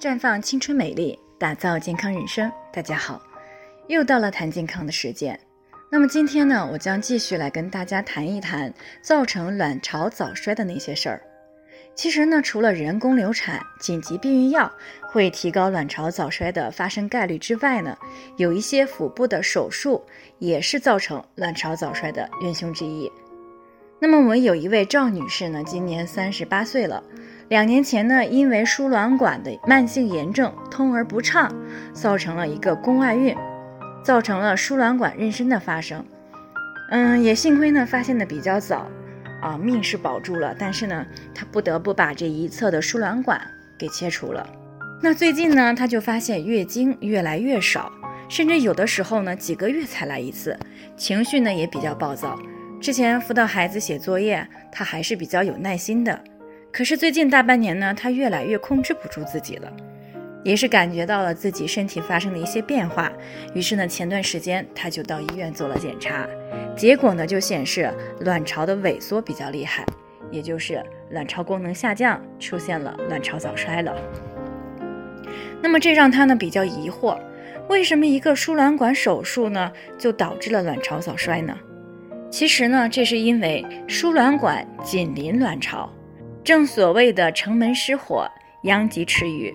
绽放青春美丽，打造健康人生。大家好，又到了谈健康的时间。那么今天呢，我将继续来跟大家谈一谈造成卵巢早衰的那些事儿。其实呢，除了人工流产、紧急避孕药会提高卵巢早衰的发生概率之外呢，有一些腹部的手术也是造成卵巢早衰的元凶之一。那么我们有一位赵女士呢，今年三十八岁了。两年前呢，因为输卵管的慢性炎症通而不畅，造成了一个宫外孕，造成了输卵管妊娠的发生。嗯，也幸亏呢发现的比较早，啊，命是保住了。但是呢，她不得不把这一侧的输卵管给切除了。那最近呢，她就发现月经越来越少，甚至有的时候呢几个月才来一次，情绪呢也比较暴躁。之前辅导孩子写作业，她还是比较有耐心的。可是最近大半年呢，她越来越控制不住自己了，也是感觉到了自己身体发生的一些变化。于是呢，前段时间她就到医院做了检查，结果呢就显示卵巢的萎缩比较厉害，也就是卵巢功能下降，出现了卵巢早衰了。那么这让她呢比较疑惑，为什么一个输卵管手术呢就导致了卵巢早衰呢？其实呢，这是因为输卵管紧邻卵巢。正所谓的城门失火，殃及池鱼。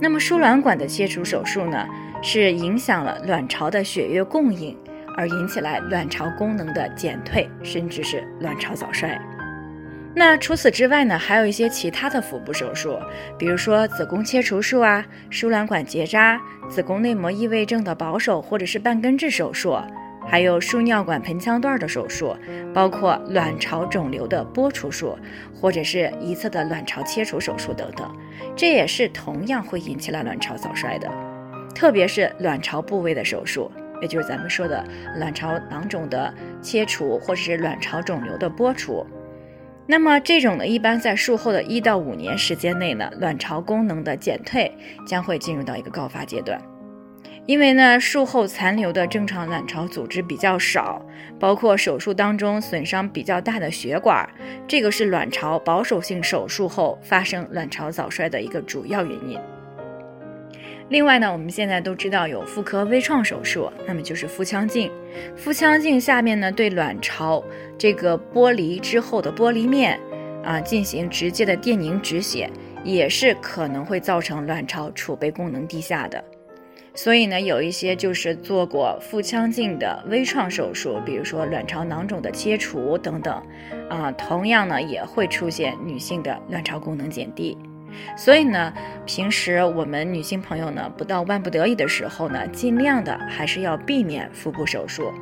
那么输卵管的切除手术呢，是影响了卵巢的血液供应，而引起来卵巢功能的减退，甚至是卵巢早衰。那除此之外呢，还有一些其他的腹部手术，比如说子宫切除术啊、输卵管结扎、子宫内膜异位症的保守或者是半根治手术。还有输尿管盆腔段的手术，包括卵巢肿瘤的剥除术，或者是一侧的卵巢切除手术等等，这也是同样会引起了卵巢早衰的。特别是卵巢部位的手术，也就是咱们说的卵巢囊肿的切除，或者是卵巢肿瘤的剥除。那么这种呢，一般在术后的一到五年时间内呢，卵巢功能的减退将会进入到一个高发阶段。因为呢，术后残留的正常卵巢组织比较少，包括手术当中损伤比较大的血管，这个是卵巢保守性手术后发生卵巢早衰的一个主要原因。另外呢，我们现在都知道有妇科微创手术，那么就是腹腔镜。腹腔镜下面呢，对卵巢这个剥离之后的剥离面啊进行直接的电凝止血，也是可能会造成卵巢储备功能低下的。所以呢，有一些就是做过腹腔镜的微创手术，比如说卵巢囊肿的切除等等，啊，同样呢也会出现女性的卵巢功能减低。所以呢，平时我们女性朋友呢，不到万不得已的时候呢，尽量的还是要避免腹部手术。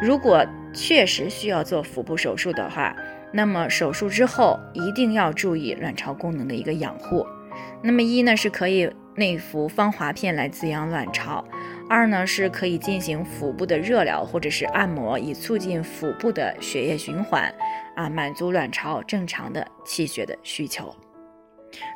如果确实需要做腹部手术的话，那么手术之后一定要注意卵巢功能的一个养护。那么一呢是可以。内服芳华片来滋养卵巢，二呢是可以进行腹部的热疗或者是按摩，以促进腹部的血液循环，啊，满足卵巢正常的气血的需求。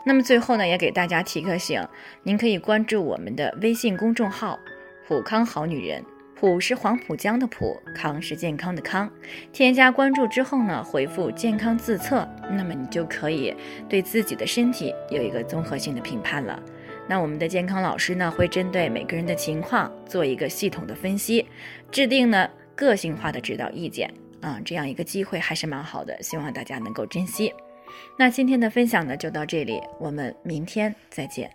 那么最后呢，也给大家提个醒，您可以关注我们的微信公众号“普康好女人”，普是黄浦江的浦，康是健康的康。添加关注之后呢，回复“健康自测”，那么你就可以对自己的身体有一个综合性的评判了。那我们的健康老师呢，会针对每个人的情况做一个系统的分析，制定呢个性化的指导意见啊，这样一个机会还是蛮好的，希望大家能够珍惜。那今天的分享呢就到这里，我们明天再见。